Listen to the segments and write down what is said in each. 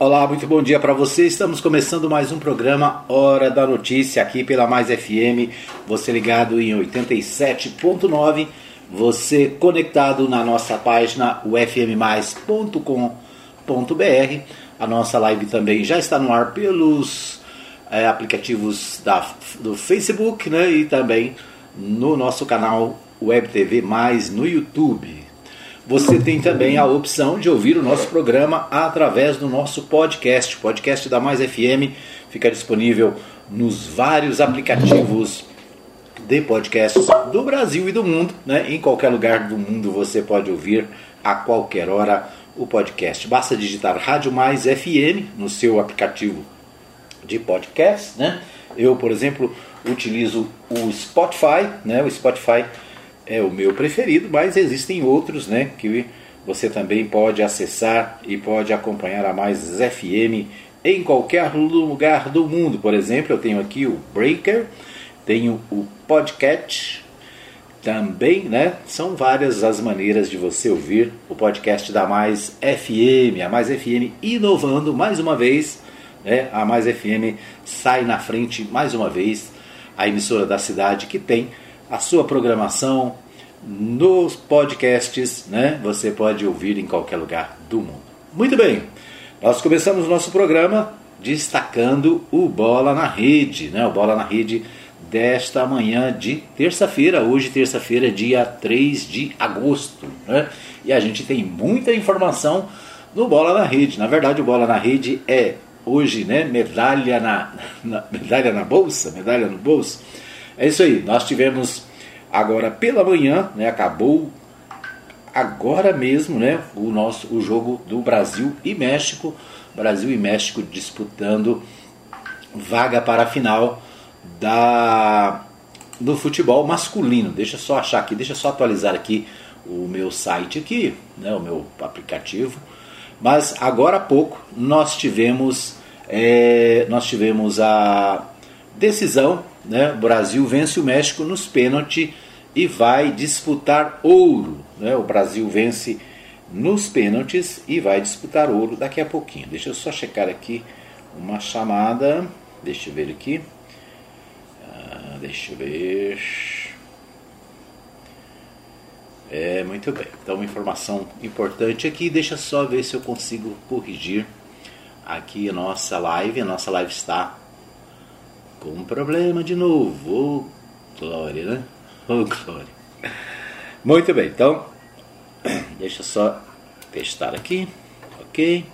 Olá, muito bom dia para você. Estamos começando mais um programa Hora da Notícia aqui pela Mais FM. Você ligado em 87.9, você conectado na nossa página ufmmais.com.br. A nossa live também já está no ar pelos é, aplicativos da, do Facebook né, e também no nosso canal Web TV Mais no YouTube. Você tem também a opção de ouvir o nosso programa através do nosso podcast. O podcast da Mais FM fica disponível nos vários aplicativos de podcasts do Brasil e do mundo. Né? Em qualquer lugar do mundo você pode ouvir a qualquer hora o podcast. Basta digitar Rádio Mais FM no seu aplicativo de podcast. Né? Eu, por exemplo, utilizo o Spotify. Né? O Spotify é o meu preferido, mas existem outros né, que você também pode acessar e pode acompanhar a Mais FM em qualquer lugar do mundo. Por exemplo, eu tenho aqui o Breaker, tenho o Podcast também, né? São várias as maneiras de você ouvir o podcast da Mais FM, a Mais FM inovando mais uma vez, né? A Mais FM sai na frente mais uma vez, a emissora da cidade que tem a sua programação nos podcasts, né? Você pode ouvir em qualquer lugar do mundo. Muito bem, nós começamos o nosso programa destacando o Bola na Rede, né? O Bola na Rede desta manhã de terça-feira, hoje terça-feira, dia 3 de agosto, né? E a gente tem muita informação no Bola na Rede. Na verdade, o Bola na Rede é hoje, né, medalha na, na medalha na bolsa, medalha no bolso. É isso aí. Nós tivemos agora pela manhã, né, acabou agora mesmo, né, o nosso o jogo do Brasil e México, Brasil e México disputando vaga para a final da do futebol masculino. Deixa eu só achar aqui, deixa eu só atualizar aqui o meu site aqui, né, o meu aplicativo. Mas agora há pouco nós tivemos é, nós tivemos a decisão né? O Brasil vence o México nos pênaltis e vai disputar ouro. Né? O Brasil vence nos pênaltis e vai disputar ouro daqui a pouquinho. Deixa eu só checar aqui uma chamada. Deixa eu ver aqui. Ah, deixa eu ver. É, muito bem. Então, uma informação importante aqui. Deixa só ver se eu consigo corrigir aqui a nossa live. A nossa live está com um problema de novo. Ô, glória, né? Ô, glória. Muito bem, então, deixa só testar aqui. Ok.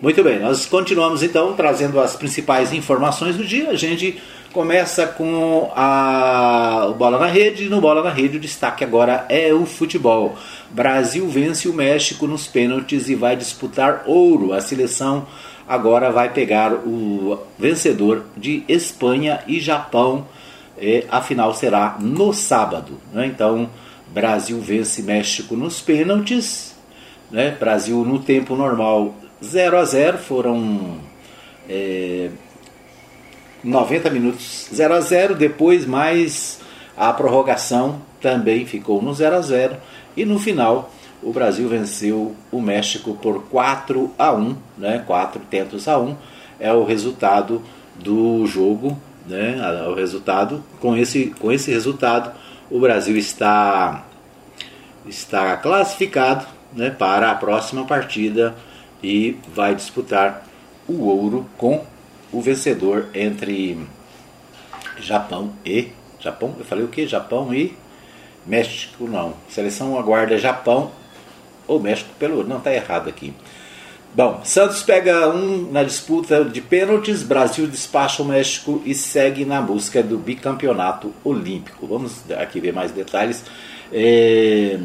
Muito bem, nós continuamos então trazendo as principais informações do dia. A gente começa com a o Bola na Rede. No Bola na Rede, o destaque agora é o futebol. Brasil vence o México nos pênaltis e vai disputar ouro. A seleção agora vai pegar o vencedor de Espanha e Japão. E a final será no sábado. Né? Então, Brasil vence México nos pênaltis. Né? Brasil no tempo normal 0 a 0 foram é, 90 minutos 0 a 0 depois mais a prorrogação também ficou no 0 a 0 e no final o Brasil venceu o México por 4 a 1, né? 4 tentos a 1 é o resultado do jogo, né? É o resultado. Com esse com esse resultado o Brasil está está classificado, né, para a próxima partida e vai disputar o ouro com o vencedor entre Japão e Japão, eu falei o que? Japão e México não. Seleção aguarda Japão ou México pelo não está errado aqui. Bom, Santos pega um na disputa de pênaltis, Brasil despacha o México e segue na busca do bicampeonato olímpico. Vamos aqui ver mais detalhes. É...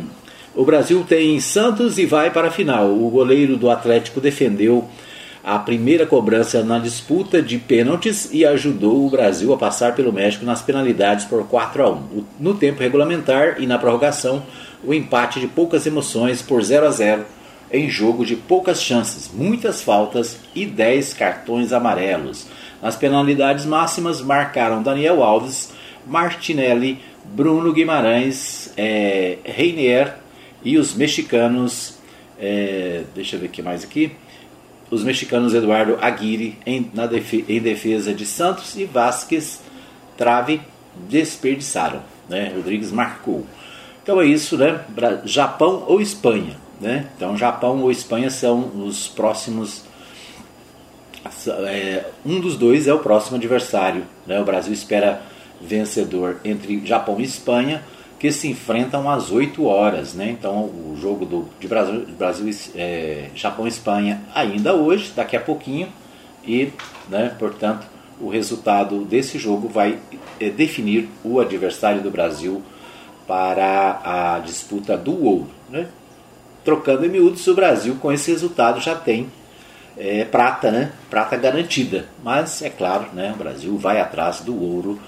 O Brasil tem Santos e vai para a final. O goleiro do Atlético defendeu a primeira cobrança na disputa de pênaltis e ajudou o Brasil a passar pelo México nas penalidades por 4 a 1. No tempo regulamentar e na prorrogação, o empate de poucas emoções por 0 a 0 em jogo de poucas chances, muitas faltas e 10 cartões amarelos. Nas penalidades máximas marcaram Daniel Alves, Martinelli, Bruno Guimarães, é, Reinier E os mexicanos, é, deixa eu ver o que mais aqui. Os mexicanos Eduardo Aguirre em, defe, em defesa de Santos e Vasquez trave desperdiçaram. Né? Rodrigues marcou. Então é isso, né? Japão ou Espanha. Né? Então Japão ou Espanha são os próximos. É, um dos dois é o próximo adversário. Né? O Brasil espera vencedor entre Japão e Espanha, que se enfrentam às 8 horas. Né? Então o jogo do, de Brasil, Brasil é, Japão e Espanha ainda hoje, daqui a pouquinho. E, né, portanto, o resultado desse jogo vai é, definir o adversário do Brasil para a disputa do ouro. Né? Trocando em miúdos, o Brasil com esse resultado já tem é, prata, né? prata garantida. Mas é claro, né? o Brasil vai atrás do ouro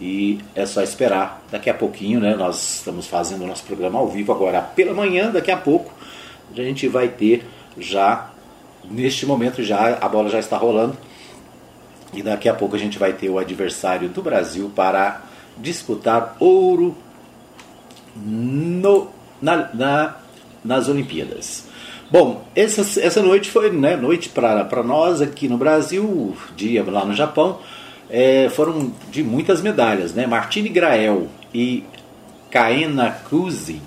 e é só esperar. Daqui a pouquinho, né? nós estamos fazendo o nosso programa ao vivo agora pela manhã, daqui a pouco a gente vai ter já, neste momento já a bola já está rolando e daqui a pouco a gente vai ter o adversário do Brasil para disputar ouro no, na, na, nas Olimpíadas. Bom, essa, essa noite foi né, noite para nós aqui no Brasil, dia lá no Japão. É, foram de muitas medalhas. Né? Martini Grael e Kaena Kuzi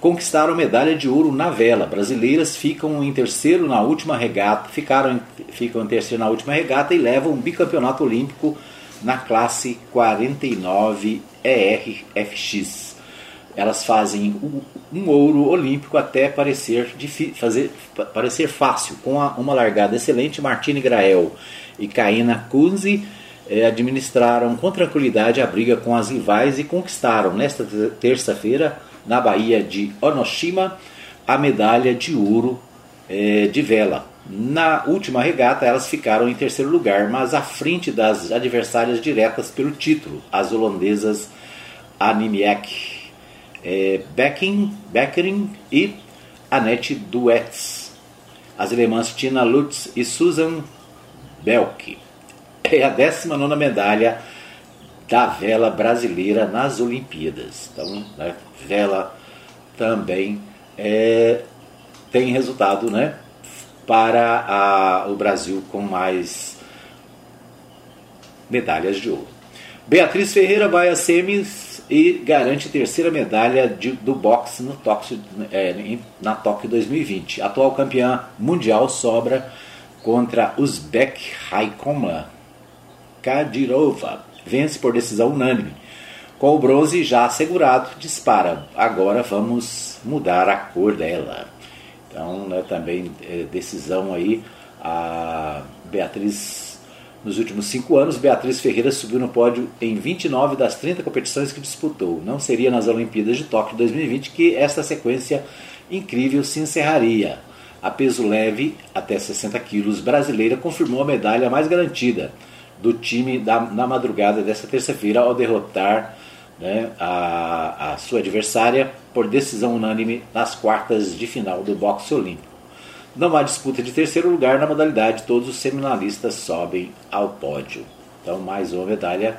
conquistaram medalha de ouro na vela. Brasileiras ficam em terceiro na última regata, ficaram ficam em terceiro na última regata e levam um bicampeonato olímpico na classe 49 ERFX. Elas fazem um ouro olímpico até parecer, fazer, parecer fácil, com uma largada excelente. Martine Grael e Kaina Kunze eh, administraram com tranquilidade a briga com as rivais e conquistaram nesta terça-feira na Bahia de Onoshima, a medalha de ouro é, de vela. Na última regata, elas ficaram em terceiro lugar, mas à frente das adversárias diretas pelo título, as holandesas Animiek é, Becking, Beckering e Annette Duets. As alemãs Tina Lutz e Susan Belk. É a 19 medalha da vela brasileira nas Olimpíadas. Então, né, vela também é, tem resultado né, para a, o Brasil com mais medalhas de ouro. Beatriz Ferreira vai a semis e garante terceira medalha de, do boxe no Tóquio, é, na Tóquio 2020. Atual campeã mundial sobra contra Uzbek Raikoma Kadirova. Vence por decisão unânime com o bronze já assegurado, dispara. Agora vamos mudar a cor dela. Então, né, também é, decisão aí. A Beatriz, nos últimos cinco anos, Beatriz Ferreira subiu no pódio em 29 das 30 competições que disputou. Não seria nas Olimpíadas de Tóquio 2020 que esta sequência incrível se encerraria. A peso leve, até 60 quilos, brasileira confirmou a medalha mais garantida do time da, na madrugada desta terça-feira ao derrotar né, a, a sua adversária por decisão unânime nas quartas de final do boxe olímpico. Não há disputa de terceiro lugar na modalidade, todos os seminalistas sobem ao pódio. Então, mais uma medalha,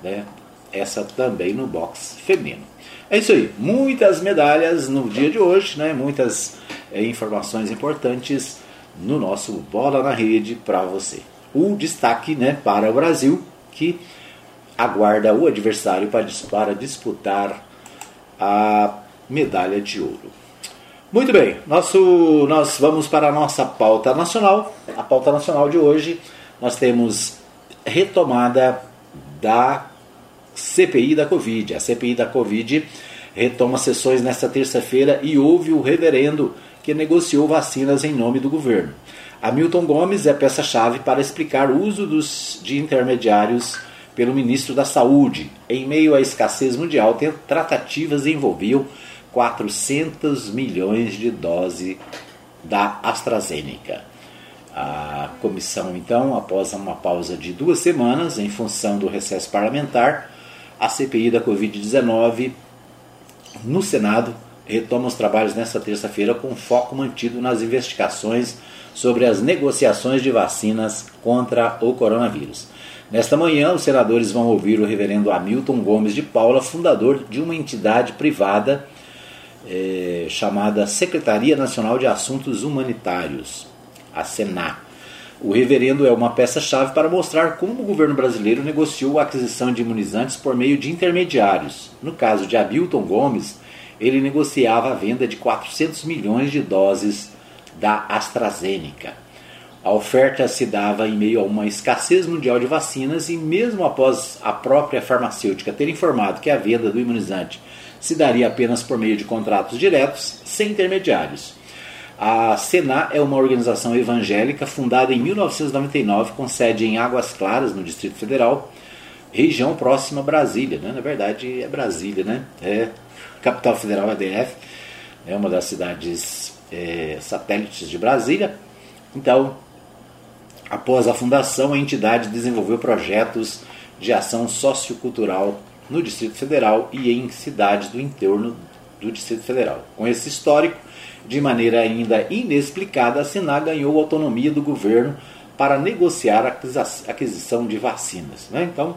né, essa também no boxe feminino. É isso aí, muitas medalhas no dia de hoje, né, muitas é, informações importantes no nosso Bola na Rede para você. O destaque né, para o Brasil, que aguarda o adversário para disputar a medalha de ouro. Muito bem, nosso, nós vamos para a nossa pauta nacional. A pauta nacional de hoje nós temos retomada da CPI da Covid. A CPI da Covid retoma sessões nesta terça-feira e houve o reverendo que negociou vacinas em nome do governo. Hamilton Gomes é peça-chave para explicar o uso dos, de intermediários pelo ministro da Saúde. Em meio à escassez mundial, tratativas envolviam 400 milhões de doses da AstraZeneca. A comissão, então, após uma pausa de duas semanas em função do recesso parlamentar, a CPI da Covid-19 no Senado retoma os trabalhos nesta terça-feira com foco mantido nas investigações sobre as negociações de vacinas contra o coronavírus. Nesta manhã, os senadores vão ouvir o reverendo Hamilton Gomes de Paula, fundador de uma entidade privada é, chamada Secretaria Nacional de Assuntos Humanitários, a SENA. O reverendo é uma peça-chave para mostrar como o governo brasileiro negociou a aquisição de imunizantes por meio de intermediários. No caso de Abilton Gomes, ele negociava a venda de 400 milhões de doses da AstraZeneca. A oferta se dava em meio a uma escassez mundial de vacinas e, mesmo após a própria farmacêutica ter informado que a venda do imunizante se daria apenas por meio de contratos diretos, sem intermediários. A Sena é uma organização evangélica fundada em 1999 com sede em Águas Claras, no Distrito Federal, região próxima a Brasília, né? na verdade é Brasília, né? É capital federal ADF, é uma das cidades é, satélites de Brasília. Então, após a fundação, a entidade desenvolveu projetos de ação sociocultural no Distrito Federal e em cidades do entorno do Distrito Federal. Com esse histórico, de maneira ainda inexplicada, a Sena ganhou autonomia do governo para negociar a aquisição de vacinas. Né? Então,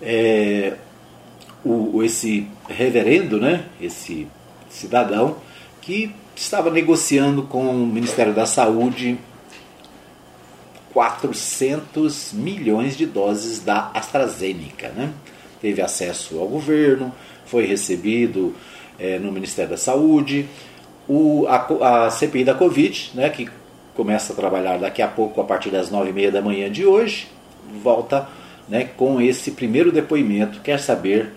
é, o, esse reverendo, né, esse cidadão, que estava negociando com o Ministério da Saúde 400 milhões de doses da AstraZeneca. Né? Teve acesso ao governo, foi recebido é, no Ministério da Saúde. O, a, a, CPI da Covid, né, que começa a trabalhar daqui a pouco, a partir das nove e meia da manhã de hoje, volta né, com esse primeiro depoimento. Quer saber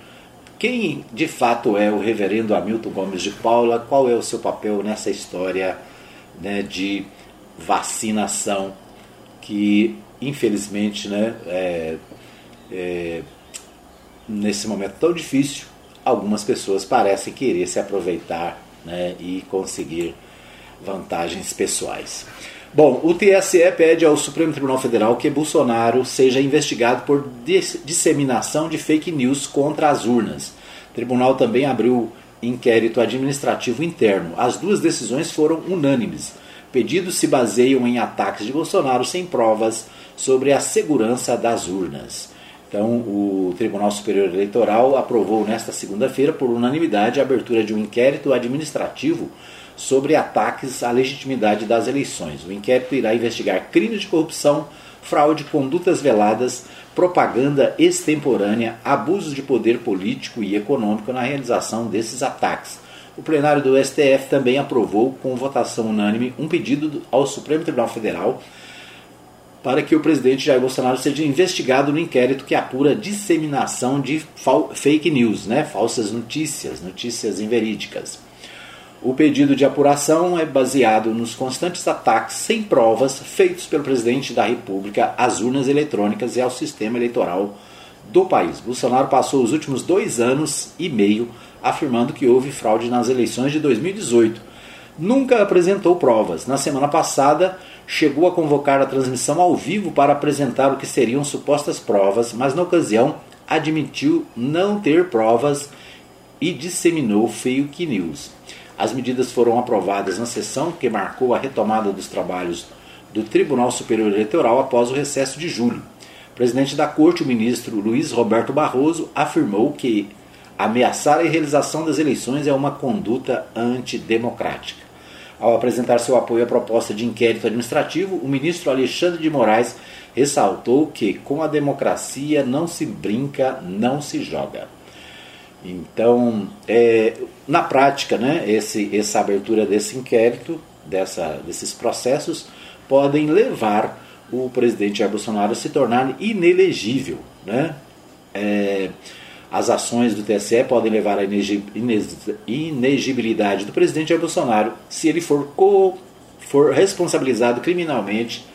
quem de fato é o reverendo Hamilton Gomes de Paula, qual é o seu papel nessa história né, de vacinação que infelizmente né, é, é, nesse momento tão difícil algumas pessoas parecem querer se aproveitar né, e conseguir vantagens pessoais. Bom, o TSE pede ao Supremo Tribunal Federal que Bolsonaro seja investigado por disseminação de fake news contra as urnas. O tribunal também abriu inquérito administrativo interno. As duas decisões foram unânimes. Pedidos se baseiam em ataques de Bolsonaro sem provas sobre a segurança das urnas. Então, o Tribunal Superior Eleitoral aprovou nesta segunda-feira, por unanimidade, a abertura de um inquérito administrativo sobre ataques à legitimidade das eleições. O inquérito irá investigar crimes de corrupção, fraude, condutas veladas, propaganda extemporânea, abusos de poder político e econômico na realização desses ataques. O plenário do STF também aprovou, com votação unânime, um pedido ao Supremo Tribunal Federal para que o presidente Jair Bolsonaro seja investigado no inquérito que apura disseminação de fake news, né? falsas notícias, notícias inverídicas. O pedido de apuração é baseado nos constantes ataques sem provas feitos pelo presidente da República às urnas eletrônicas e ao sistema eleitoral do país. Bolsonaro passou os últimos dois anos e meio afirmando que houve fraude nas eleições de 2018. Nunca apresentou provas. Na semana passada, chegou a convocar a transmissão ao vivo para apresentar o que seriam supostas provas, mas na ocasião admitiu não ter provas e disseminou fake news. As medidas foram aprovadas na sessão que marcou a retomada dos trabalhos do Tribunal Superior Eleitoral após o recesso de julho. O presidente da corte, o ministro Luiz Roberto Barroso, afirmou que ameaçar a realização das eleições é uma conduta antidemocrática. Ao apresentar seu apoio à proposta de inquérito administrativo, o ministro Alexandre de Moraes ressaltou que com a democracia não se brinca, não se joga. Então, é, na prática, né, esse, essa abertura desse inquérito, dessa, desses processos, podem levar o presidente Jair Bolsonaro a se tornar inelegível. Né? É, as ações do TSE podem levar à inegibilidade do presidente Jair Bolsonaro se ele for, for responsabilizado criminalmente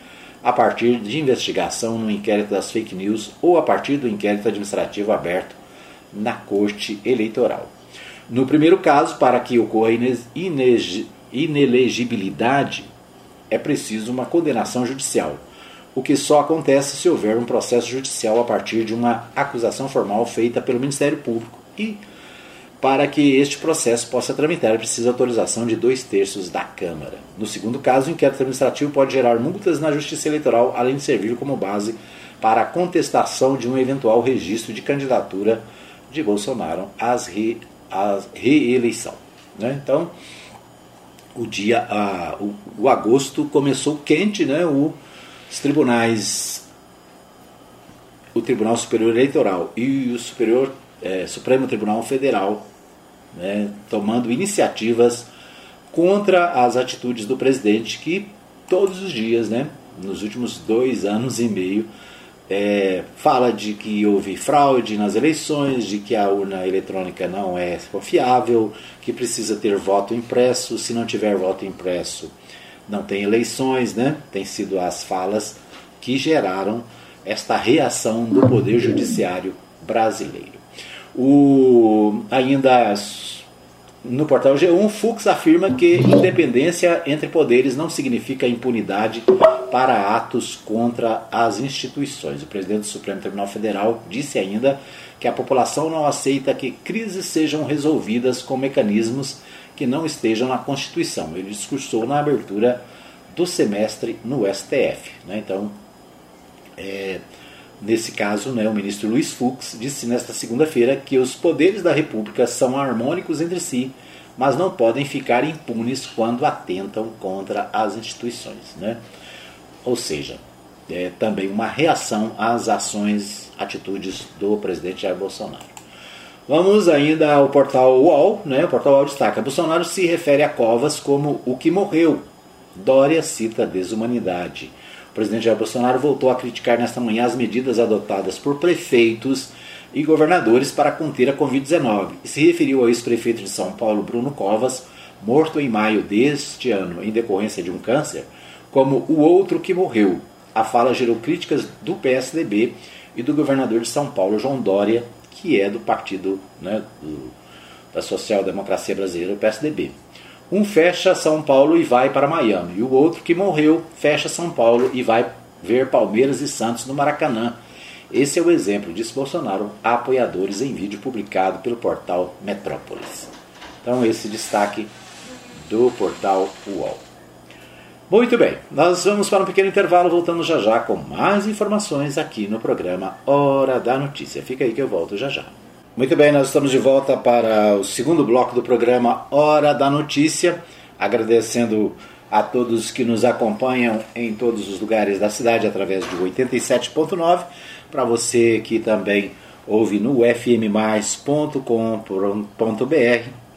a partir de investigação no inquérito das fake news ou a partir do inquérito administrativo aberto na Corte Eleitoral. No primeiro caso, para que ocorra inelegibilidade, é preciso uma condenação judicial o que só acontece se houver um processo judicial a partir de uma acusação formal feita pelo Ministério Público e para que este processo possa tramitar, é precisa autorização de dois terços da Câmara. No segundo caso, o inquérito administrativo pode gerar multas na Justiça Eleitoral, além de servir como base para a contestação de um eventual registro de candidatura de Bolsonaro às a reeleição. Né? Então, o dia, a, o, o, agosto começou quente, né? O, os tribunais, o Tribunal Superior Eleitoral e o Superior, é, Supremo Tribunal Federal, né, tomando iniciativas contra as atitudes do presidente que todos os dias, né, nos últimos dois anos e meio, é, fala de que houve fraude nas eleições, de que a urna eletrônica não é confiável, que precisa ter voto impresso, se não tiver voto impresso não tem eleições, né? Tem sido as falas que geraram esta reação do Poder Judiciário brasileiro. O, ainda no portal G1, Fux afirma que independência entre poderes não significa impunidade para atos contra as instituições. O presidente do Supremo Tribunal Federal disse ainda que a população não aceita que crises sejam resolvidas com mecanismos que não estejam na Constituição. Ele discursou na abertura do semestre no STF. Né? Então, é, Nesse caso, né, o ministro Luiz Fux disse nesta segunda-feira que os poderes da República são harmônicos entre si, mas não podem ficar impunes quando atentam contra as instituições. Né? Ou seja, é também uma reação às ações, atitudes do presidente Jair Bolsonaro. Vamos ainda ao portal UOL, né? o portal UOL destaca: Bolsonaro se refere a Covas como o que morreu. Dória cita desumanidade. O presidente Jair Bolsonaro voltou a criticar nesta manhã as medidas adotadas por prefeitos e governadores para conter a Covid-19 e se referiu ao ex-prefeito de São Paulo, Bruno Covas, morto em maio deste ano em decorrência de um câncer, como o outro que morreu. A fala gerou críticas do PSDB e do governador de São Paulo, João Dória, que é do partido né, do, da Social Democracia Brasileira, o PSDB. Um fecha São Paulo e vai para Miami. E o outro que morreu fecha São Paulo e vai ver Palmeiras e Santos no Maracanã. Esse é o exemplo, disse Bolsonaro a apoiadores em vídeo publicado pelo portal Metrópolis. Então, esse destaque do portal UOL. Muito bem, nós vamos para um pequeno intervalo, voltando já já com mais informações aqui no programa Hora da Notícia. Fica aí que eu volto já já. Muito bem, nós estamos de volta para o segundo bloco do programa Hora da Notícia, agradecendo a todos que nos acompanham em todos os lugares da cidade através de 87.9, para você que também ouve no fmmais.com.br,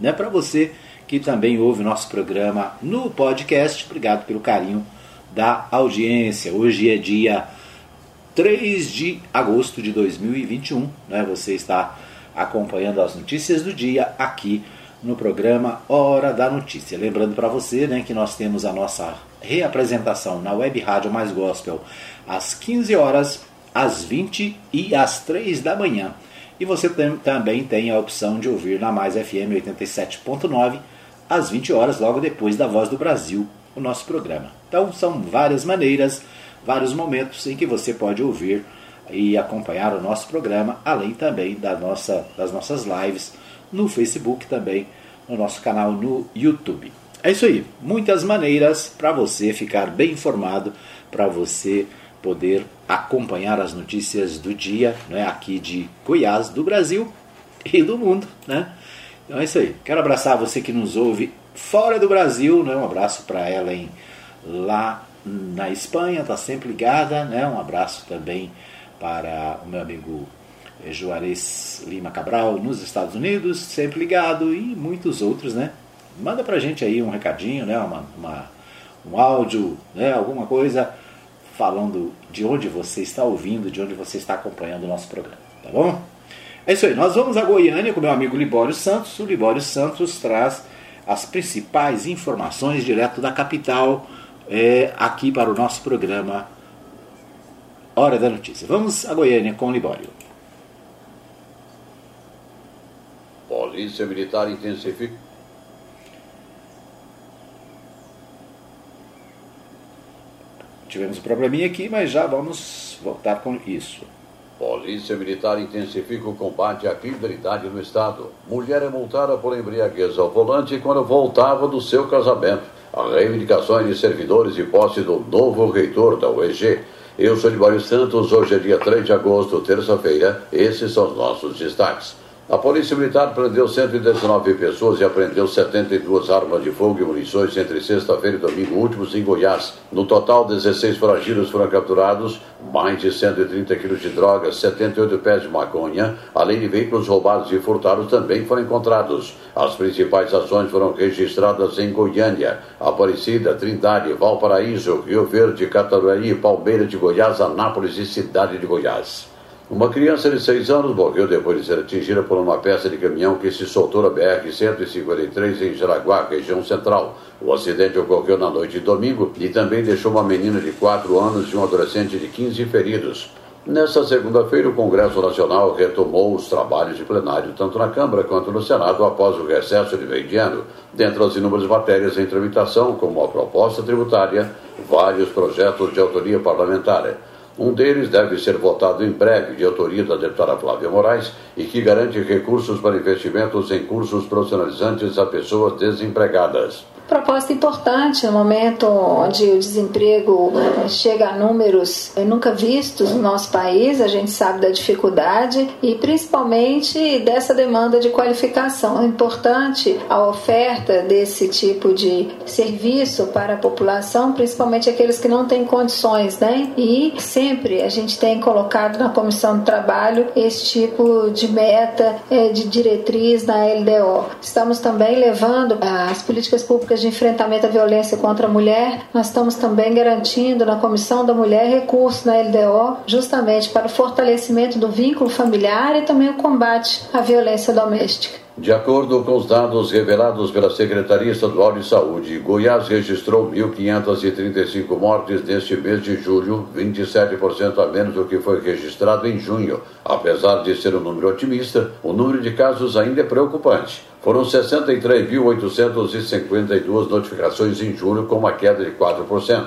né? para você que também ouve nosso programa no podcast. Obrigado pelo carinho da audiência. Hoje é dia 3 de agosto de 2021, né? Você está acompanhando as notícias do dia aqui no programa Hora da Notícia. Lembrando para você né, que nós temos a nossa reapresentação na Web Rádio Mais Gospel às 15 horas, às 20 e às 3 da manhã. E você tem, também tem a opção de ouvir na Mais FM 87.9 às 20 horas, logo depois da Voz do Brasil, o nosso programa. Então são várias maneiras, vários momentos em que você pode ouvir e acompanhar o nosso programa, além também da nossa, das nossas lives no Facebook também, no nosso canal no YouTube. É isso aí, muitas maneiras para você ficar bem informado, para você poder acompanhar as notícias do dia, né, aqui de Goiás, do Brasil e do mundo, né? Então é isso aí. Quero abraçar você que nos ouve fora do Brasil, né? Um abraço para ela em lá na Espanha, tá sempre ligada, né? Um abraço também para o meu amigo eh, Juarez Lima Cabral nos Estados Unidos, sempre ligado, e muitos outros, né? Manda pra gente aí um recadinho, né? Uma, uma, um áudio, né? alguma coisa falando de onde você está ouvindo, de onde você está acompanhando o nosso programa, tá bom? É isso aí, nós vamos a Goiânia com meu amigo Libório Santos. O Libório Santos traz as principais informações direto da capital é, aqui para o nosso programa Hora da Notícia. Vamos a Goiânia com o Libório. Polícia Militar intensifica. Tivemos um probleminha aqui, mas já vamos voltar com isso. Polícia Militar intensifica o combate à criminalidade no Estado. Mulher é multada por embriaguez ao volante quando voltava do seu casamento. As reivindicações de servidores e posse do novo reitor da UEG eu sou Libório Santos, hoje é dia 3 de agosto, terça-feira. Esses são os nossos destaques. A Polícia Militar prendeu 119 pessoas e apreendeu 72 armas de fogo e munições entre sexta-feira e domingo últimos em Goiás. No total, 16 foragidos foram capturados, mais de 130 quilos de drogas, 78 pés de maconha, além de veículos roubados e furtados também foram encontrados. As principais ações foram registradas em Goiânia, Aparecida, Trindade, Valparaíso, Rio Verde, Cataruaí, Palmeiras de Goiás, Anápolis e Cidade de Goiás. Uma criança de 6 anos morreu depois de ser atingida por uma peça de caminhão que se soltou na BR-153 em Jaraguá, região central. O acidente ocorreu na noite de domingo e também deixou uma menina de 4 anos e um adolescente de 15 feridos. Nesta segunda-feira, o Congresso Nacional retomou os trabalhos de plenário, tanto na Câmara quanto no Senado, após o recesso de meio de ano. Dentre as inúmeras matérias em tramitação, como a proposta tributária, vários projetos de autoria parlamentar. Um deles deve ser votado em breve, de autoria da deputada Flávia Moraes, e que garante recursos para investimentos em cursos profissionalizantes a pessoas desempregadas proposta importante no momento onde o desemprego chega a números eh, nunca vistos no nosso país, a gente sabe da dificuldade e principalmente dessa demanda de qualificação. É importante a oferta desse tipo de serviço para a população, principalmente aqueles que não têm condições, né? E sempre a gente tem colocado na Comissão de Trabalho esse tipo de meta, eh, de diretriz na LDO. Estamos também levando as políticas públicas de enfrentamento à violência contra a mulher, nós estamos também garantindo na Comissão da Mulher recursos na LDO, justamente para o fortalecimento do vínculo familiar e também o combate à violência doméstica. De acordo com os dados revelados pela Secretaria Estadual de Saúde, Goiás registrou 1.535 mortes neste mês de julho, 27% a menos do que foi registrado em junho. Apesar de ser um número otimista, o número de casos ainda é preocupante. Foram 63.852 notificações em julho, com uma queda de 4%.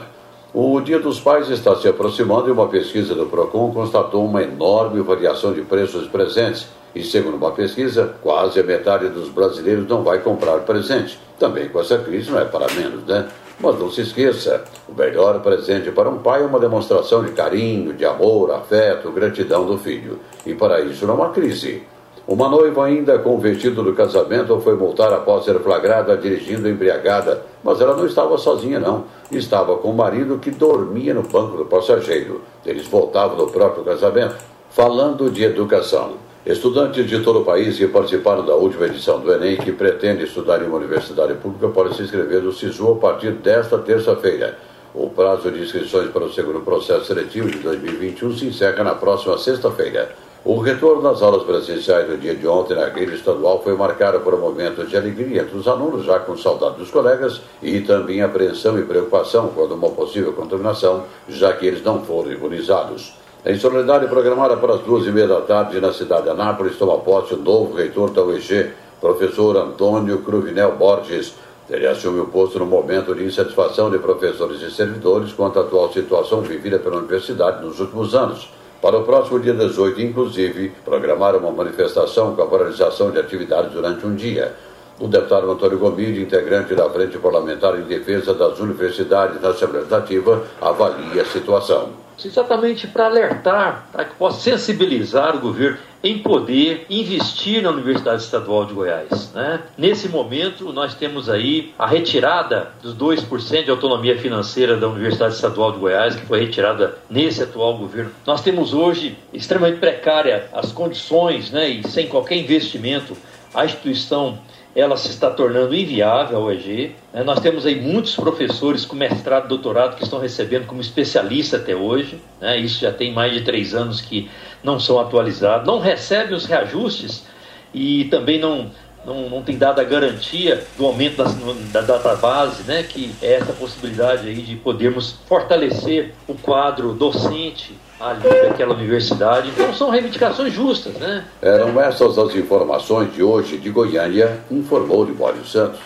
O Dia dos Pais está se aproximando e uma pesquisa do PROCON constatou uma enorme variação de preços presentes e, segundo uma pesquisa, quase a metade dos brasileiros não vai comprar presente. Também com essa crise não é para menos, né? Mas não se esqueça: o melhor presente para um pai é uma demonstração de carinho, de amor, afeto, gratidão do filho. E para isso não há crise. Uma noiva ainda com o vestido do casamento foi multar após ser flagrada dirigindo embriagada, mas ela não estava sozinha não, estava com o marido que dormia no banco do passageiro. Eles voltavam no próprio casamento. Falando de educação, Estudantes de todo o país que participaram da última edição do Enem que pretendem estudar em uma universidade pública podem se inscrever no SISU a partir desta terça-feira. O prazo de inscrições para o segundo processo seletivo de 2021 se encerra na próxima sexta-feira. O retorno das aulas presenciais no dia de ontem na rede estadual foi marcado por um momento de alegria entre os alunos, já com saudade dos colegas, e também apreensão e preocupação quanto a uma possível contaminação, já que eles não foram imunizados. Em solenidade programada para as duas e meia da tarde na cidade de Anápolis, toma posse o novo reitor da UEG, professor Antônio Cruvinel Borges. Ele assume o posto no momento de insatisfação de professores e servidores quanto à atual situação vivida pela universidade nos últimos anos. Para o próximo dia 18, inclusive, programaram uma manifestação com a paralisação de atividades durante um dia. O deputado Antônio Gomide, integrante da Frente Parlamentar em Defesa das Universidades na Assembleia Legislativa, avalia a situação exatamente para alertar, para que possa sensibilizar o governo em poder investir na Universidade Estadual de Goiás. Né? Nesse momento, nós temos aí a retirada dos 2% de autonomia financeira da Universidade Estadual de Goiás, que foi retirada nesse atual governo. Nós temos hoje extremamente precária as condições, né, e sem qualquer investimento, a instituição ela se está tornando inviável ao EG. Né? Nós temos aí muitos professores com mestrado, doutorado que estão recebendo como especialista até hoje. Né? Isso já tem mais de três anos que não são atualizados, não recebem os reajustes e também não, não, não tem dado a garantia do aumento da, da database, né? que é essa possibilidade aí de podermos fortalecer o quadro docente ali daquela universidade. Então são reivindicações justas, né? Eram essas as informações de hoje de Goiânia, informou Libório Santos.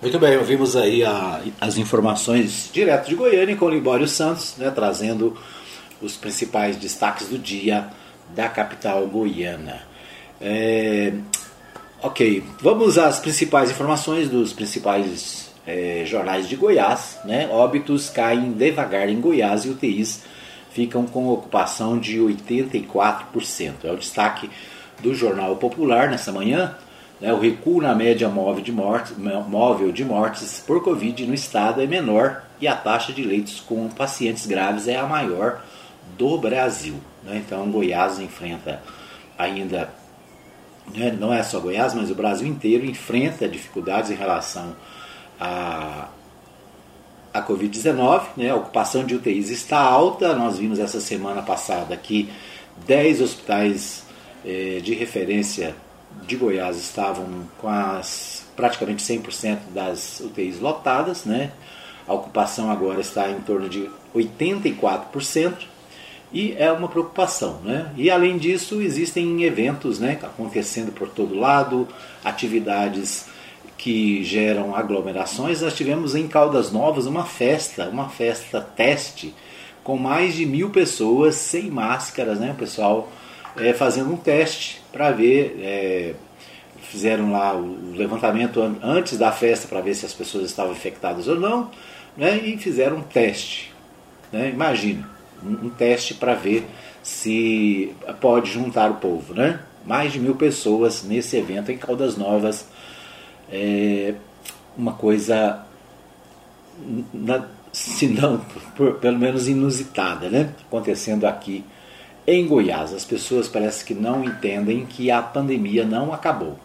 Muito bem, ouvimos aí a, as informações direto de Goiânia com o Libório Santos, né, trazendo os principais destaques do dia da capital goiana. É, Ok, vamos às principais informações dos principais é, jornais de Goiás, né? Óbitos caem devagar em Goiás e UTIs ficam com ocupação de 84%. É o destaque do Jornal Popular nessa manhã. Né? O recuo na média móvel de, mortes, móvel de mortes por Covid no estado é menor e a taxa de leitos com pacientes graves é a maior do Brasil. Né? Então, Goiás enfrenta ainda, né? não é só Goiás, mas o Brasil inteiro enfrenta dificuldades em relação a a Covid-19, né? a ocupação de UTIs está alta. Nós vimos essa semana passada que 10 hospitais eh, de referência de Goiás estavam com as praticamente 100% das UTIs lotadas. Né? A ocupação agora está em torno de 84% e é uma preocupação. Né? E além disso, existem eventos né, acontecendo por todo lado, atividades que geram aglomerações, nós tivemos em Caldas Novas uma festa, uma festa teste, com mais de mil pessoas sem máscaras, né? O pessoal é, fazendo um teste para ver, é, fizeram lá o levantamento antes da festa para ver se as pessoas estavam infectadas ou não, né? E fizeram um teste, né? Imagina, um, teste para ver se pode juntar o povo, né? Mais de mil pessoas nesse evento em Caldas Novas é uma coisa, se não, pelo menos inusitada, né? acontecendo aqui em Goiás. As pessoas parece que não entendem que a pandemia não acabou.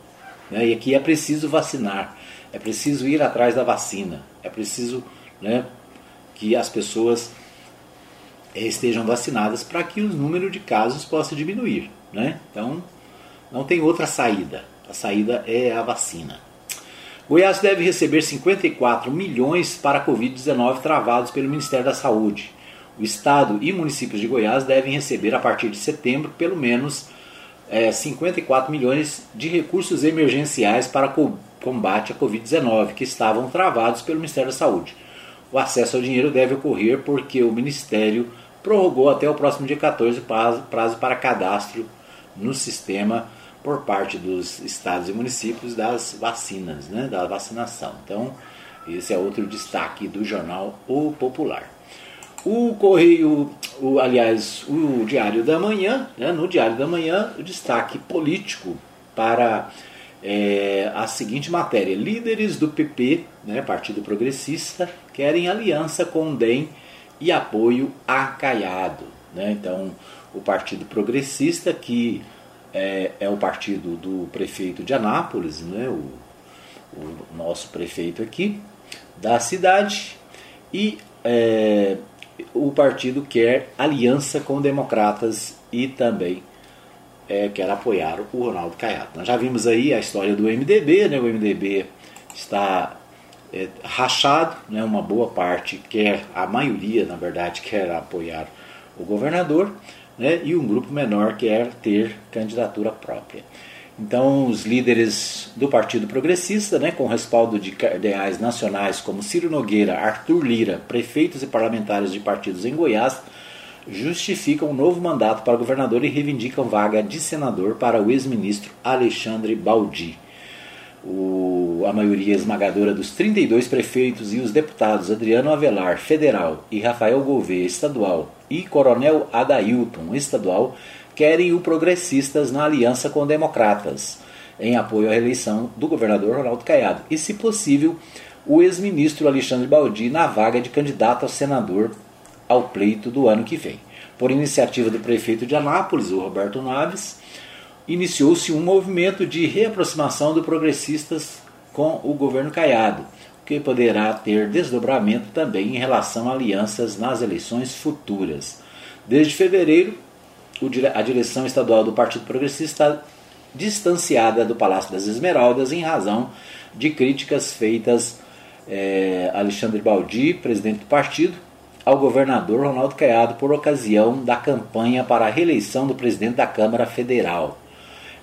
Né? E aqui é preciso vacinar, é preciso ir atrás da vacina, é preciso né, que as pessoas estejam vacinadas para que o número de casos possa diminuir. Né? Então, não tem outra saída. A saída é a vacina. Goiás deve receber 54 milhões para a Covid-19 travados pelo Ministério da Saúde. O Estado e municípios de Goiás devem receber a partir de setembro pelo menos é, 54 milhões de recursos emergenciais para combate à Covid-19, que estavam travados pelo Ministério da Saúde. O acesso ao dinheiro deve ocorrer porque o Ministério prorrogou até o próximo dia 14 prazo, prazo para cadastro no sistema por parte dos estados e municípios das vacinas, né, da vacinação. Então, esse é outro destaque do jornal O Popular. O Correio, o, aliás, o Diário da Manhã, né, no Diário da Manhã, o destaque político para é, a seguinte matéria: líderes do PP, né, Partido Progressista, querem aliança com o DEM e apoio a Caiado. Né? Então, o Partido Progressista, que é, é o partido do prefeito de Anápolis, né, o, o nosso prefeito aqui da cidade, e é, o partido quer aliança com democratas e também é, quer apoiar o Ronaldo Caiado. Nós já vimos aí a história do MDB, né, o MDB está é, rachado, né, uma boa parte quer, a maioria na verdade quer apoiar o governador, né, e um grupo menor quer ter candidatura própria. Então, os líderes do Partido Progressista, né, com respaldo de ideais nacionais como Ciro Nogueira, Arthur Lira, prefeitos e parlamentares de partidos em Goiás, justificam um novo mandato para governador e reivindicam vaga de senador para o ex-ministro Alexandre Baldi. O, a maioria esmagadora dos 32 prefeitos e os deputados Adriano Avelar, federal, e Rafael Gouveia, estadual, e Coronel Adailton, estadual, querem o Progressistas na aliança com Democratas, em apoio à reeleição do governador Ronaldo Caiado, e, se possível, o ex-ministro Alexandre Baldi na vaga de candidato a senador ao pleito do ano que vem. Por iniciativa do prefeito de Anápolis, o Roberto Naves, iniciou-se um movimento de reaproximação do progressistas com o governo Caiado que poderá ter desdobramento também em relação a alianças nas eleições futuras. Desde fevereiro, a direção estadual do Partido Progressista está distanciada do Palácio das Esmeraldas em razão de críticas feitas é, Alexandre Baldi, presidente do partido, ao governador Ronaldo Caiado por ocasião da campanha para a reeleição do presidente da Câmara Federal.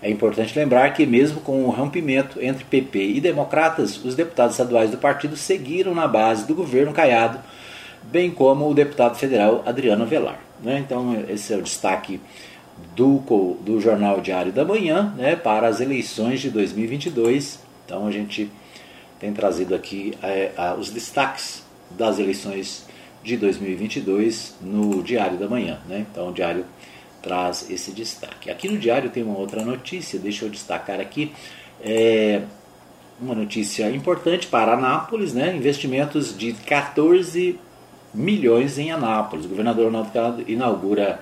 É importante lembrar que, mesmo com o rompimento entre PP e democratas, os deputados estaduais do partido seguiram na base do governo Caiado, bem como o deputado federal Adriano Velar. Né? Então, esse é o destaque do, do Jornal Diário da Manhã né, para as eleições de 2022. Então, a gente tem trazido aqui é, os destaques das eleições de 2022 no Diário da Manhã. Né? Então, o Diário traz esse destaque. Aqui no Diário tem uma outra notícia, deixa eu destacar aqui. É, uma notícia importante para Anápolis, né? investimentos de 14 milhões em Anápolis. O governador Ronaldo inaugura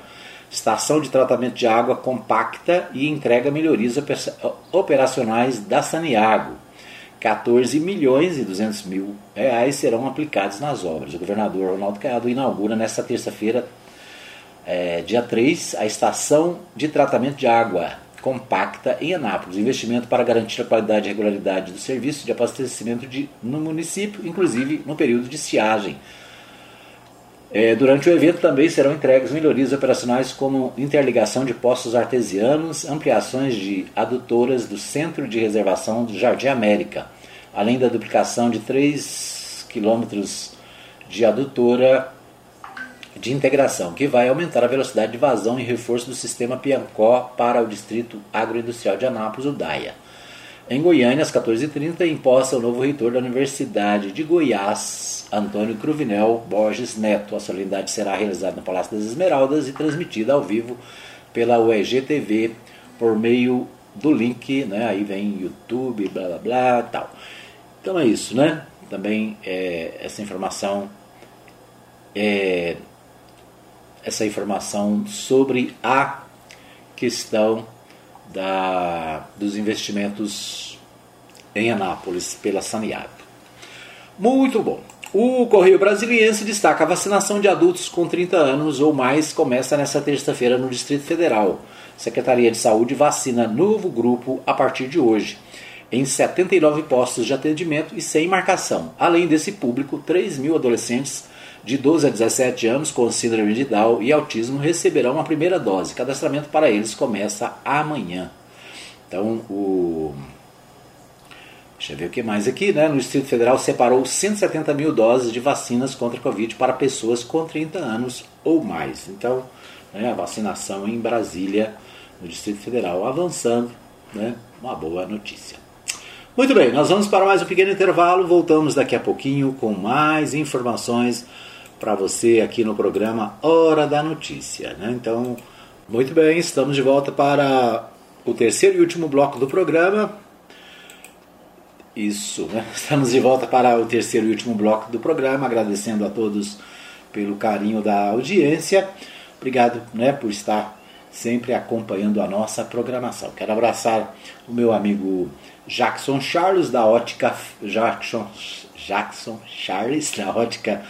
estação de tratamento de água compacta e entrega melhorias operacionais da Saniago. 14 milhões e 200 mil reais serão aplicados nas obras. O governador Ronaldo Caiado inaugura nesta terça-feira, é, dia 3, a estação de tratamento de água compacta em Anápolis. Investimento para garantir a qualidade e regularidade do serviço de abastecimento de, no município, inclusive no período de estiagem. É, durante o evento também serão entregues melhorias operacionais como interligação de postos artesianos, ampliações de adutoras do Centro de Reservação do Jardim América, além da duplicação de 3 quilômetros de adutora de integração, que vai aumentar a velocidade de vazão e reforço do sistema Piancó para o Distrito Agroindustrial de Anápolis, o DAIA. Em Goiânia, às 14h30, imposta o novo reitor da Universidade de Goiás, Antônio Cruvinel Borges Neto. A solenidade será realizada no Palácio das Esmeraldas e transmitida ao vivo pela UEG TV por meio do link, né? Aí vem YouTube, blá blá blá tal. Então é isso, né? Também é, essa informação é, essa informação sobre a questão da, dos investimentos em Anápolis pela Saniago. Muito bom. O Correio Brasiliense destaca a vacinação de adultos com 30 anos ou mais começa nesta terça-feira no Distrito Federal. Secretaria de Saúde vacina novo grupo a partir de hoje, em 79 postos de atendimento e sem marcação. Além desse público, 3 mil adolescentes de 12 a 17 anos com síndrome de Down e autismo receberão a primeira dose. Cadastramento para eles começa amanhã. Então, o. Deixa eu ver o que mais aqui, né? No Distrito Federal separou 170 mil doses de vacinas contra a Covid para pessoas com 30 anos ou mais. Então, né, a vacinação em Brasília, no Distrito Federal, avançando, né? Uma boa notícia. Muito bem, nós vamos para mais um pequeno intervalo. Voltamos daqui a pouquinho com mais informações para você aqui no programa Hora da Notícia. Né? Então, muito bem, estamos de volta para o terceiro e último bloco do programa. Isso, né? estamos de volta para o terceiro e último bloco do programa, agradecendo a todos pelo carinho da audiência. Obrigado né, por estar sempre acompanhando a nossa programação. Quero abraçar o meu amigo Jackson Charles da ótica Jackson, Jackson Charles da ótica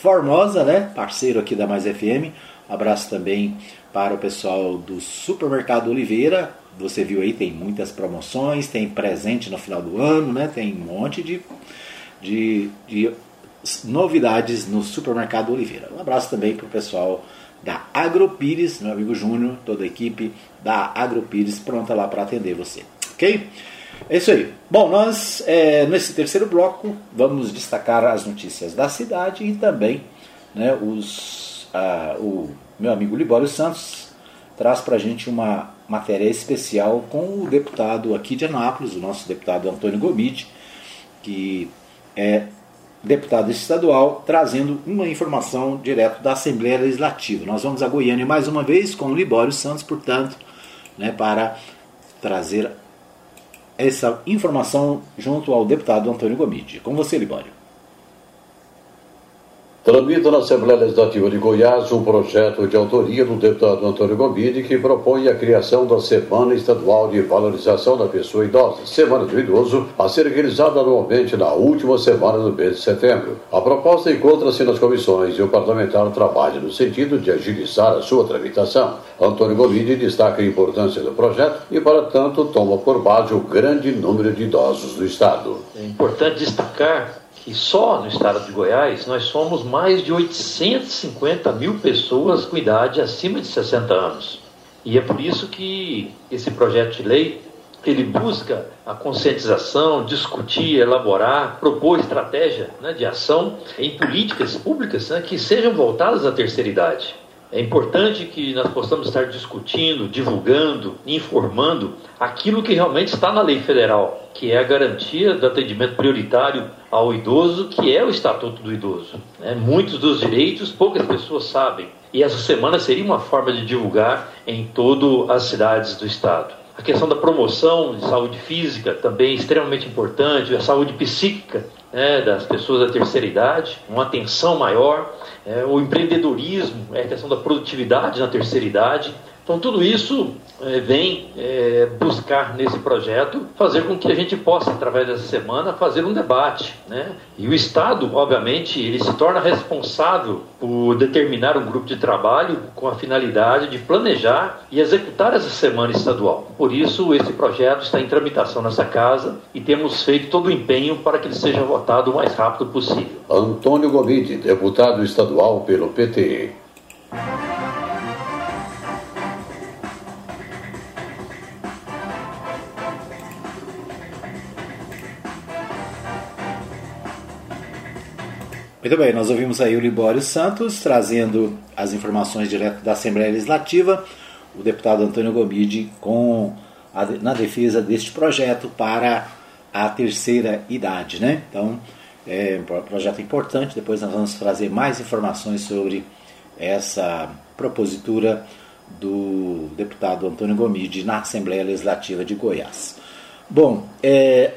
Formosa, né? Parceiro aqui da Mais FM. Abraço também para o pessoal do Supermercado Oliveira. Você viu aí, tem muitas promoções, tem presente no final do ano, né? Tem um monte de, de, de novidades no Supermercado Oliveira. Um abraço também para o pessoal da Agropires, meu amigo Júnior, toda a equipe da Agropires pronta lá para atender você. Ok? É isso aí. Bom, nós é, nesse terceiro bloco vamos destacar as notícias da cidade e também né, os, o meu amigo Libório Santos traz para a gente uma matéria especial com o deputado aqui de Anápolis, o nosso deputado Antônio Gomide, que é deputado estadual, trazendo uma informação direto da Assembleia Legislativa. Nós vamos a Goiânia mais uma vez com o Libório Santos, portanto, né, para trazer essa informação junto ao deputado Antônio Gomide. Com você, Libório. Tramita na Assembleia Legislativa de Goiás um projeto de autoria do deputado Antônio Gomide que propõe a criação da Semana Estadual de Valorização da Pessoa Idosa, Semana do Idoso, a ser realizada anualmente na última semana do mês de setembro. A proposta encontra-se nas comissões e o parlamentar trabalha no sentido de agilizar a sua tramitação. Antônio Gomide destaca a importância do projeto e, para tanto, toma por base o grande número de idosos do Estado. É importante destacar que só no estado de Goiás nós somos mais de 850 mil pessoas com idade acima de 60 anos. E é por isso que esse projeto de lei ele busca a conscientização, discutir, elaborar, propor estratégia né, de ação em políticas públicas né, que sejam voltadas à terceira idade. É importante que nós possamos estar discutindo, divulgando, informando aquilo que realmente está na lei federal, que é a garantia do atendimento prioritário ao idoso, que é o Estatuto do Idoso. Né? Muitos dos direitos poucas pessoas sabem. E essa semana seria uma forma de divulgar em todas as cidades do Estado. A questão da promoção de saúde física também é extremamente importante, a saúde psíquica né, das pessoas da terceira idade, uma atenção maior, é, o empreendedorismo, é a questão da produtividade na terceira idade. Então, tudo isso é, vem é, buscar nesse projeto fazer com que a gente possa, através dessa semana, fazer um debate. Né? E o Estado, obviamente, ele se torna responsável por determinar um grupo de trabalho com a finalidade de planejar e executar essa semana estadual. Por isso, esse projeto está em tramitação nessa casa e temos feito todo o empenho para que ele seja votado o mais rápido possível. Antônio Gomide, deputado estadual pelo PTE. Muito bem, nós ouvimos aí o Libório Santos trazendo as informações direto da Assembleia Legislativa, o deputado Antônio Gomide com a, na defesa deste projeto para a terceira idade, né? Então, é um projeto importante, depois nós vamos trazer mais informações sobre essa propositura do deputado Antônio Gomide na Assembleia Legislativa de Goiás. Bom, é,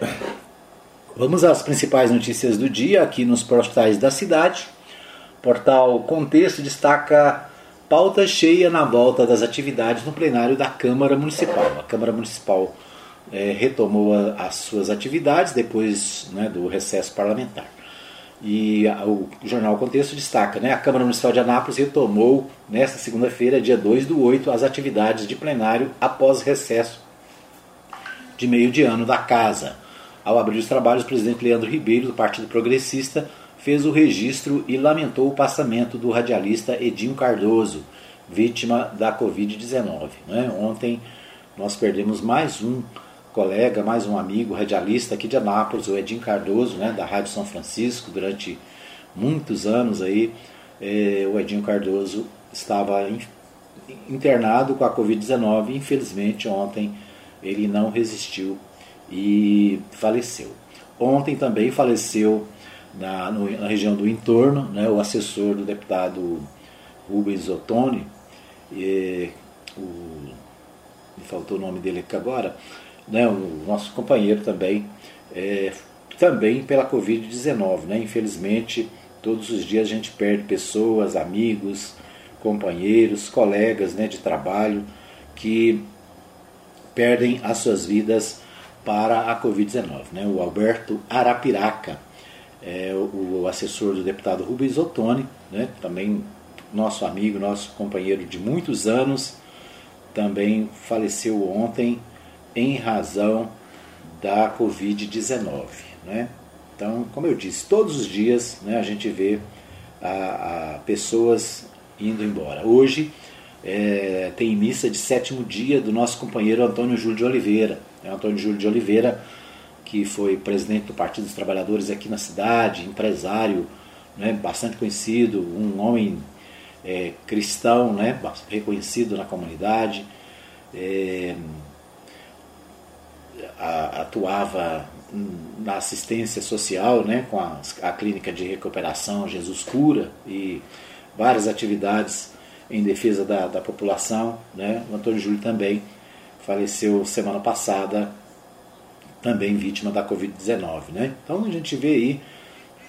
Vamos às principais notícias do dia aqui nos portais da cidade. Portal Contexto destaca pauta cheia na volta das atividades no plenário da Câmara Municipal. A Câmara Municipal é, retomou a, as suas atividades depois né, do recesso parlamentar. E a, o jornal Contexto destaca, né, a Câmara Municipal de Anápolis retomou nesta segunda-feira, dia 2 do 8, as atividades de plenário após recesso de meio de ano da casa. Ao abrir os trabalhos, o presidente Leandro Ribeiro, do Partido Progressista, fez o registro e lamentou o passamento do radialista Edinho Cardoso, vítima da Covid-19. Né? Ontem nós perdemos mais um colega, mais um amigo radialista aqui de Anápolis, o Edinho Cardoso, né, da Rádio São Francisco, durante muitos anos aí. Eh, o Edinho Cardoso estava internado com a Covid-19 infelizmente ontem ele não resistiu e faleceu. Ontem também faleceu na, no, na região do entorno né, o assessor do deputado Rubens Ottoni, e, o, me faltou o nome dele aqui agora, né, o nosso companheiro também, é, também pela Covid-19. Né, infelizmente, todos os dias a gente perde pessoas, amigos, companheiros, colegas né, de trabalho que perdem as suas vidas para a Covid-19. Né? O Alberto Arapiraca, é, o, assessor do deputado Rubens Ottoni, né? também nosso amigo, nosso companheiro de muitos anos, também faleceu ontem em razão da Covid-19. Né? Então, como eu disse, todos os dias né, a gente vê a, a pessoas indo embora. Hoje é, tem missa de sétimo dia do nosso companheiro Antônio Júlio de Oliveira Antônio Júlio de Oliveira, que foi presidente do Partido dos Trabalhadores aqui na cidade, empresário, né, bastante conhecido, um homem é, cristão, né, reconhecido na comunidade, é, a, atuava na assistência social, né, com a, a clínica de recuperação Jesus Cura e várias atividades em defesa da, da população. Né, o Antônio Júlio também faleceu semana passada, também vítima da Covid-19. Né? Então a gente vê aí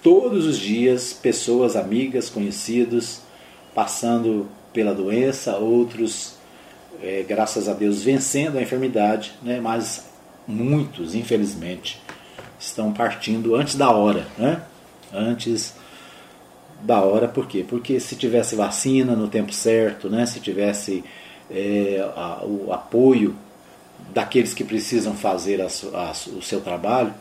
todos os dias pessoas, amigas, conhecidos, passando pela doença, outros, é, graças a Deus, vencendo a enfermidade, né? mas muitos, infelizmente, estão partindo antes da hora. Né? Antes da hora, por quê? Porque se tivesse vacina no tempo certo, né? se tivesse é, a, o apoio daqueles que precisam fazer a, a, o seu trabalho,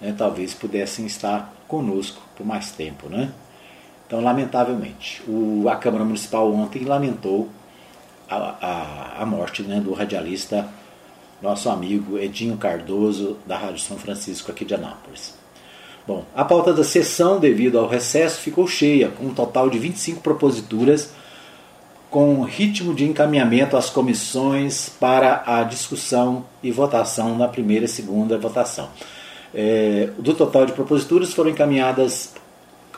né, talvez pudessem estar conosco por mais tempo. Né? Então, lamentavelmente, o, a Câmara Municipal ontem lamentou a, a, a morte né, do radialista, nosso amigo Edinho Cardoso, da Rádio São Francisco, aqui de Anápolis. Bom, a pauta da sessão, devido ao recesso, ficou cheia, com um total de 25 proposituras com ritmo de encaminhamento às comissões para a discussão e votação na primeira e segunda votação. É, do total de proposituras foram encaminhadas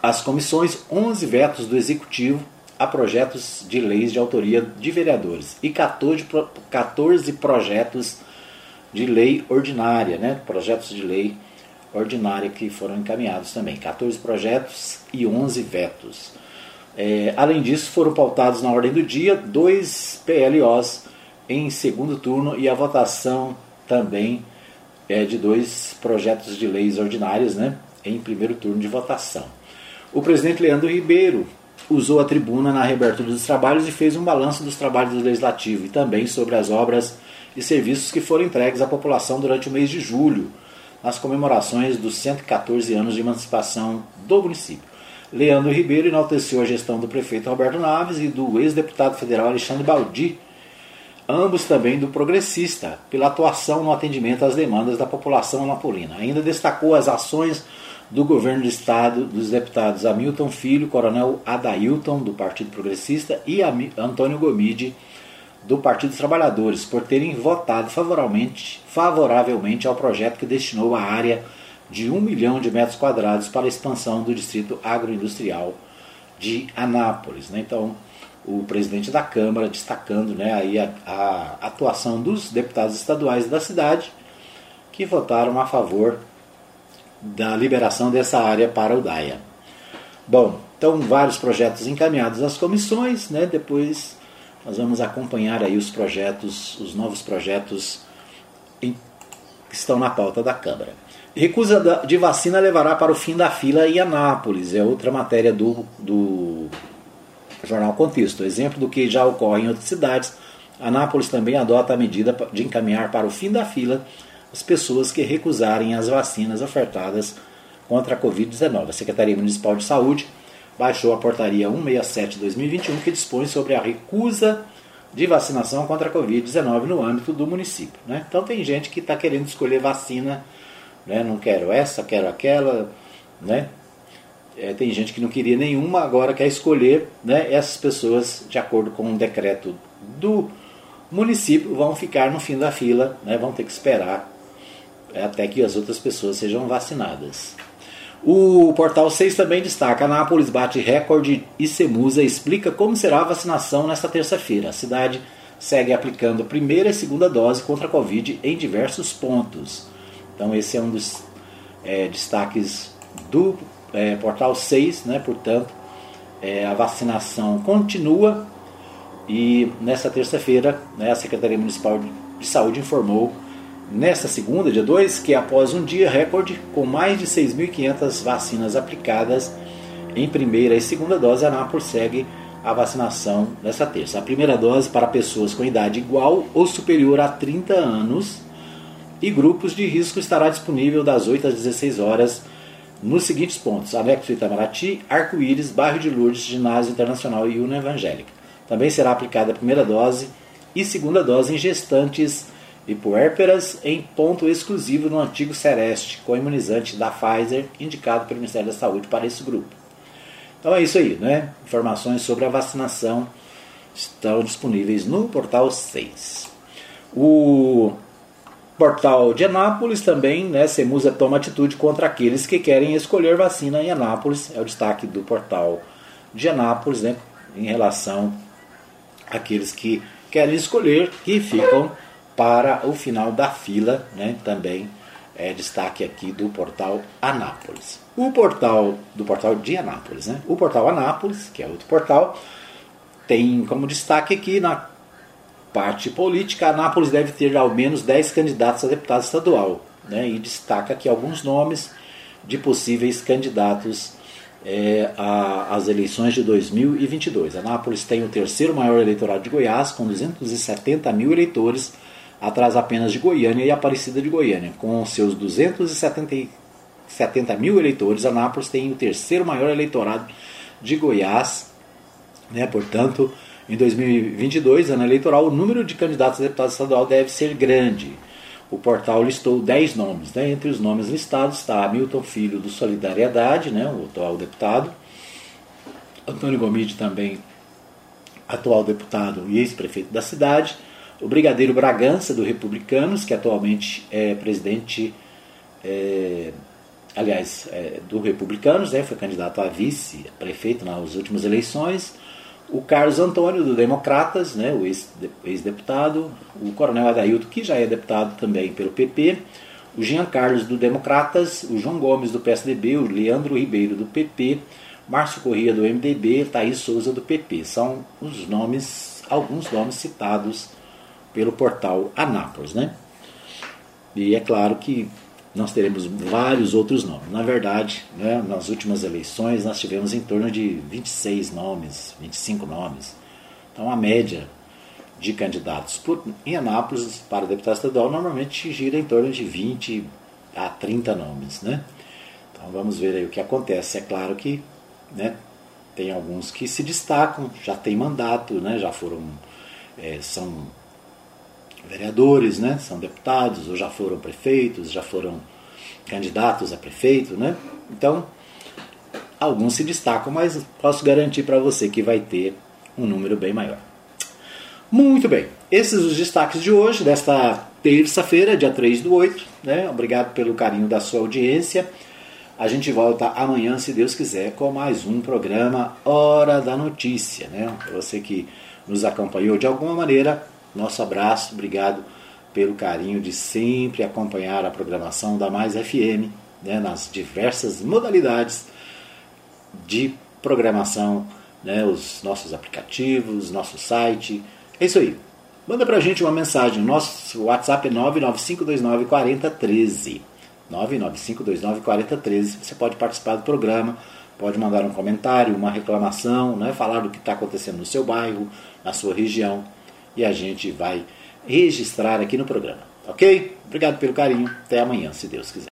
às comissões 11 vetos do Executivo a projetos de leis de autoria de vereadores e 14, 14 projetos de lei ordinária, né? projetos de lei ordinária que foram encaminhados também. 14 projetos e 11 vetos. É, além disso, foram pautados na ordem do dia dois PLOs em segundo turno e a votação também é, de dois projetos de leis ordinárias né, em primeiro turno de votação. O presidente Leandro Ribeiro usou a tribuna na reabertura dos trabalhos e fez um balanço dos trabalhos do Legislativo e também sobre as obras e serviços que foram entregues à população durante o mês de julho, nas comemorações dos 114 anos de emancipação do município. Leandro Ribeiro enalteceu a gestão do prefeito Roberto Naves e do ex-deputado federal Alexandre Baldi, ambos também do progressista, pela atuação no atendimento às demandas da população napolina. Ainda destacou as ações do governo do estado dos deputados Hamilton Filho, Coronel Adailton, do Partido Progressista, e Antônio Gomide, do Partido dos Trabalhadores, por terem votado favoravelmente, favoravelmente ao projeto que destinou a área de 1 milhão de metros quadrados para a expansão do distrito agroindustrial de Anápolis. Né? Então, o presidente da Câmara destacando né, aí a, a atuação dos deputados estaduais da cidade que votaram a favor da liberação dessa área para o DAIA. Bom, então vários projetos encaminhados às comissões, né? depois nós vamos acompanhar aí os projetos, os novos projetos que estão na pauta da Câmara. Recusa de vacina levará para o fim da fila em Anápolis. É outra matéria do, do jornal Contexto. Exemplo do que já ocorre em outras cidades. Anápolis também adota a medida de encaminhar para o fim da fila as pessoas que recusarem as vacinas ofertadas contra a Covid-19. A Secretaria Municipal de Saúde baixou a portaria 167-2021 que dispõe sobre a recusa de vacinação contra a Covid-19 no âmbito do município. Né? Então tem gente que está querendo escolher vacina né? não quero essa, quero aquela, né? É, tem gente que não queria nenhuma, agora quer escolher, né? Essas pessoas, de acordo com um decreto do município, vão ficar no fim da fila, né? Vão ter que esperar até que as outras pessoas sejam vacinadas. O Portal 6 também destaca: Anápolis bate recorde e Semusa explica como será a vacinação nesta terça-feira. A cidade segue aplicando primeira e segunda dose contra a Covid em diversos pontos. Então esse é um dos é, destaques do é, portal 6, né? portanto, é, a vacinação continua e nesta terça-feira né, a Secretaria Municipal de Saúde informou, nesta segunda, dia 2, que após um dia recorde com mais de 6.500 vacinas aplicadas em primeira e segunda dose, a Anápolis segue a vacinação nesta terça. A primeira dose para pessoas com idade igual ou superior a 30 anos e grupos de risco estará disponível das 8 às 16 horas nos seguintes pontos: Anexo Itamaraty, Arco-Íris, Bairro de Lourdes, Ginásio Internacional e Una Evangélica. Também será aplicada a primeira dose e segunda dose em gestantes e puérperas em ponto exclusivo no antigo Sereste, com imunizante da Pfizer, indicado pelo Ministério da Saúde para esse grupo. Então é isso aí, né? Informações sobre a vacinação estão disponíveis no portal 6. O Portal de Anápolis também, né, Semusa toma atitude contra aqueles que querem escolher vacina em Anápolis. É o destaque do portal de Anápolis, né, em relação àqueles que querem escolher e ficam para o final da fila, né, também é destaque aqui do portal Anápolis. O portal do portal de Anápolis, né? O portal Anápolis, que é outro portal, tem como destaque aqui na parte política, Anápolis deve ter ao menos 10 candidatos a deputado estadual. Né? E destaca aqui alguns nomes de possíveis candidatos é, às eleições de 2022. Anápolis tem o terceiro maior eleitorado de Goiás, com 270 mil eleitores, atrás apenas de Goiânia e Aparecida de Goiânia. Com seus 270 mil eleitores, Anápolis tem o terceiro maior eleitorado de Goiás, né? portanto em 2022, ano eleitoral, o número de candidatos a deputado estadual deve ser grande. O portal listou 10 nomes. Né? Entre os nomes listados está Hamilton Filho do Solidariedade, né? o atual deputado. Antônio Gomide também atual deputado e ex-prefeito da cidade, o Brigadeiro Bragança, do Republicanos, que atualmente é presidente, é, aliás, é, do Republicanos, né, foi candidato a vice-prefeito nas últimas eleições, o Carlos Antônio, do Democratas, né, o ex-deputado, o Coronel Adailto, que já é deputado também pelo PP, o Jean Carlos, do Democratas, o João Gomes, do PSDB, o Leandro Ribeiro, do PP, Márcio Corrêa, do MDB, Thaís Souza, do PP. São os nomes, alguns nomes citados pelo portal Anápolis, né? E é claro que nós teremos vários outros nomes. Na verdade, né, nas últimas eleições nós tivemos em torno de 26 nomes, 25 nomes. Então a média de candidatos por, em Anápolis para deputado estadual normalmente gira em torno de 20 a 30 nomes. Né? Então vamos ver aí o que acontece. É claro que né, tem alguns que se destacam, já têm mandato, né, já foram, é, são vereadores, né? São deputados, ou já foram prefeitos, já foram candidatos a prefeito, né? Então, alguns se destacam, mas posso garantir para você que vai ter um número bem maior. Muito bem, esses os destaques de hoje, desta terça-feira, dia 3 do 8. Né? Obrigado pelo carinho da sua audiência. A gente volta amanhã, se Deus quiser, com mais um programa Hora da Notícia. Né? Você que nos acompanhou de alguma maneira, nosso abraço, obrigado pelo carinho de sempre acompanhar a programação da Mais FM, né, nas diversas modalidades de programação, né, os nossos aplicativos, nosso site. É isso aí. Manda pra gente uma mensagem. Nosso WhatsApp é 995294013. 995294013. Você pode participar do programa, pode mandar um comentário, uma reclamação, né, falar do que está acontecendo no seu bairro, na sua região e a gente vai registrar aqui no programa. Ok? Obrigado pelo carinho. Até amanhã, se Deus quiser.